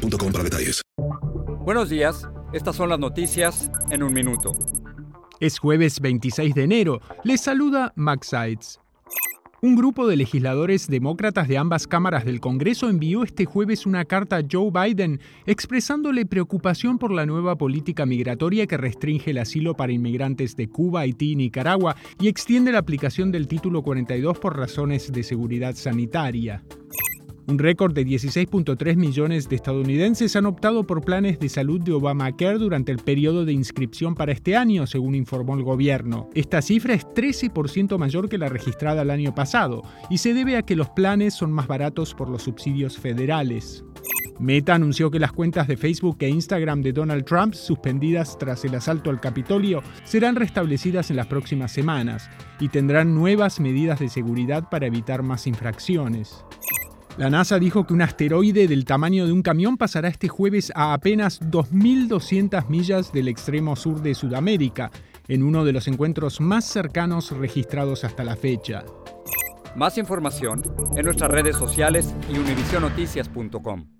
para detalles. Buenos días, estas son las noticias en un minuto. Es jueves 26 de enero. Les saluda Max Sides. Un grupo de legisladores demócratas de ambas cámaras del Congreso envió este jueves una carta a Joe Biden expresándole preocupación por la nueva política migratoria que restringe el asilo para inmigrantes de Cuba, Haití y Nicaragua y extiende la aplicación del título 42 por razones de seguridad sanitaria. Un récord de 16.3 millones de estadounidenses han optado por planes de salud de Obamacare durante el periodo de inscripción para este año, según informó el gobierno. Esta cifra es 13% mayor que la registrada el año pasado y se debe a que los planes son más baratos por los subsidios federales. Meta anunció que las cuentas de Facebook e Instagram de Donald Trump, suspendidas tras el asalto al Capitolio, serán restablecidas en las próximas semanas y tendrán nuevas medidas de seguridad para evitar más infracciones. La NASA dijo que un asteroide del tamaño de un camión pasará este jueves a apenas 2.200 millas del extremo sur de Sudamérica, en uno de los encuentros más cercanos registrados hasta la fecha. Más información en nuestras redes sociales y univisionoticias.com.